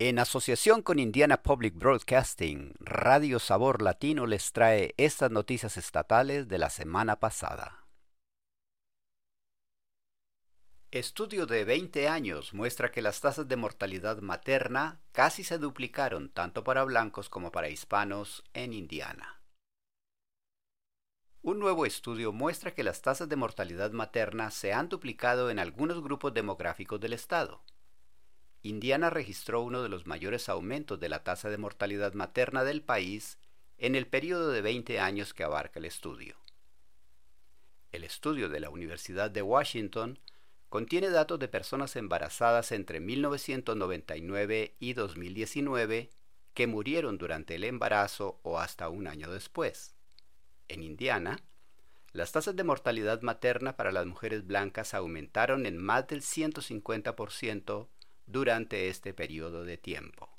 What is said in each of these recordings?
En asociación con Indiana Public Broadcasting, Radio Sabor Latino les trae estas noticias estatales de la semana pasada. Estudio de 20 años muestra que las tasas de mortalidad materna casi se duplicaron tanto para blancos como para hispanos en Indiana. Un nuevo estudio muestra que las tasas de mortalidad materna se han duplicado en algunos grupos demográficos del estado. Indiana registró uno de los mayores aumentos de la tasa de mortalidad materna del país en el periodo de 20 años que abarca el estudio. El estudio de la Universidad de Washington contiene datos de personas embarazadas entre 1999 y 2019 que murieron durante el embarazo o hasta un año después. En Indiana, las tasas de mortalidad materna para las mujeres blancas aumentaron en más del 150% durante este periodo de tiempo.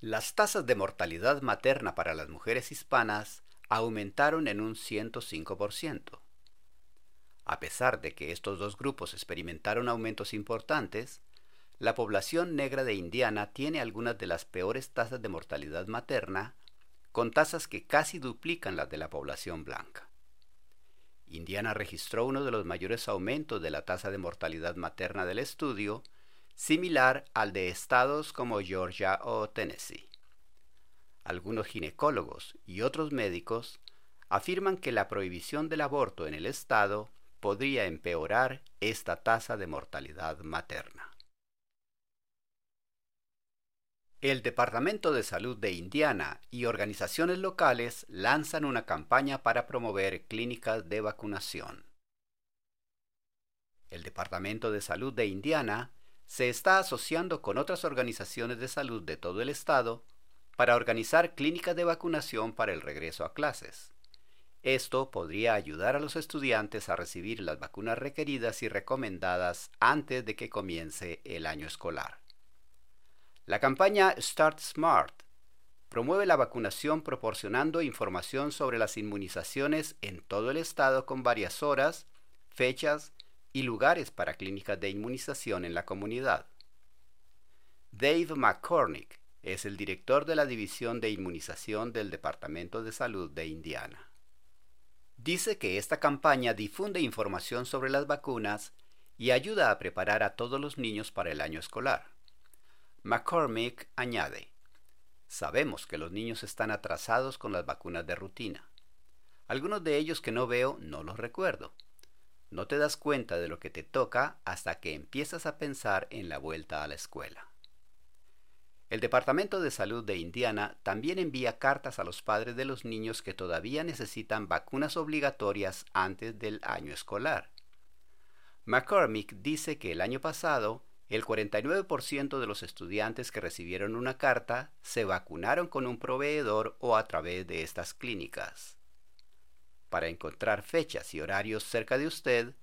Las tasas de mortalidad materna para las mujeres hispanas aumentaron en un 105%. A pesar de que estos dos grupos experimentaron aumentos importantes, la población negra de Indiana tiene algunas de las peores tasas de mortalidad materna, con tasas que casi duplican las de la población blanca. Indiana registró uno de los mayores aumentos de la tasa de mortalidad materna del estudio, similar al de estados como Georgia o Tennessee. Algunos ginecólogos y otros médicos afirman que la prohibición del aborto en el estado podría empeorar esta tasa de mortalidad materna. El Departamento de Salud de Indiana y organizaciones locales lanzan una campaña para promover clínicas de vacunación. El Departamento de Salud de Indiana se está asociando con otras organizaciones de salud de todo el estado para organizar clínicas de vacunación para el regreso a clases. Esto podría ayudar a los estudiantes a recibir las vacunas requeridas y recomendadas antes de que comience el año escolar. La campaña Start Smart promueve la vacunación proporcionando información sobre las inmunizaciones en todo el estado con varias horas, fechas y lugares para clínicas de inmunización en la comunidad. Dave McCormick es el director de la División de Inmunización del Departamento de Salud de Indiana. Dice que esta campaña difunde información sobre las vacunas y ayuda a preparar a todos los niños para el año escolar. McCormick añade, Sabemos que los niños están atrasados con las vacunas de rutina. Algunos de ellos que no veo no los recuerdo. No te das cuenta de lo que te toca hasta que empiezas a pensar en la vuelta a la escuela. El Departamento de Salud de Indiana también envía cartas a los padres de los niños que todavía necesitan vacunas obligatorias antes del año escolar. McCormick dice que el año pasado el 49% de los estudiantes que recibieron una carta se vacunaron con un proveedor o a través de estas clínicas. Para encontrar fechas y horarios cerca de usted,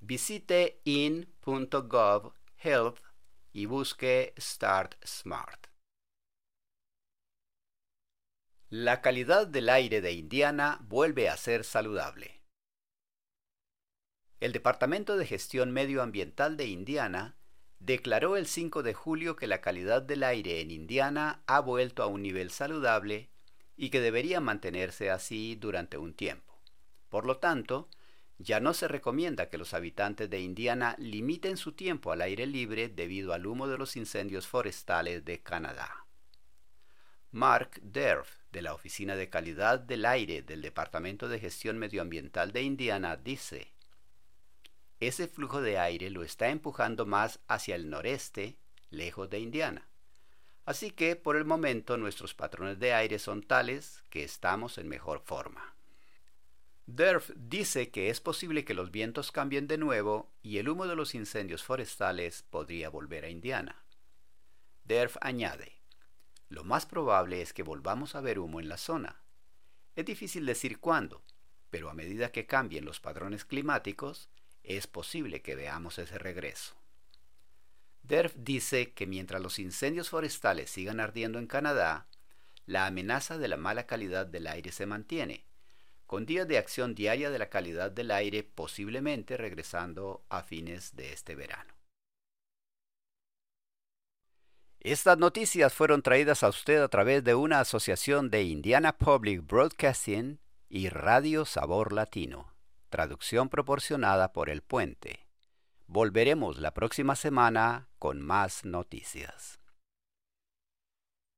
visite in.gov health y busque Start Smart. La calidad del aire de Indiana vuelve a ser saludable. El Departamento de Gestión Medioambiental de Indiana declaró el 5 de julio que la calidad del aire en Indiana ha vuelto a un nivel saludable y que debería mantenerse así durante un tiempo. Por lo tanto, ya no se recomienda que los habitantes de Indiana limiten su tiempo al aire libre debido al humo de los incendios forestales de Canadá. Mark Derf, de la Oficina de Calidad del Aire del Departamento de Gestión Medioambiental de Indiana, dice, ese flujo de aire lo está empujando más hacia el noreste, lejos de Indiana. Así que por el momento nuestros patrones de aire son tales que estamos en mejor forma. Derf dice que es posible que los vientos cambien de nuevo y el humo de los incendios forestales podría volver a Indiana. Derf añade, lo más probable es que volvamos a ver humo en la zona. Es difícil decir cuándo, pero a medida que cambien los patrones climáticos, es posible que veamos ese regreso. Derf dice que mientras los incendios forestales sigan ardiendo en Canadá, la amenaza de la mala calidad del aire se mantiene, con días de acción diaria de la calidad del aire posiblemente regresando a fines de este verano. Estas noticias fueron traídas a usted a través de una asociación de Indiana Public Broadcasting y Radio Sabor Latino. Traducción proporcionada por El Puente. Volveremos la próxima semana con más noticias.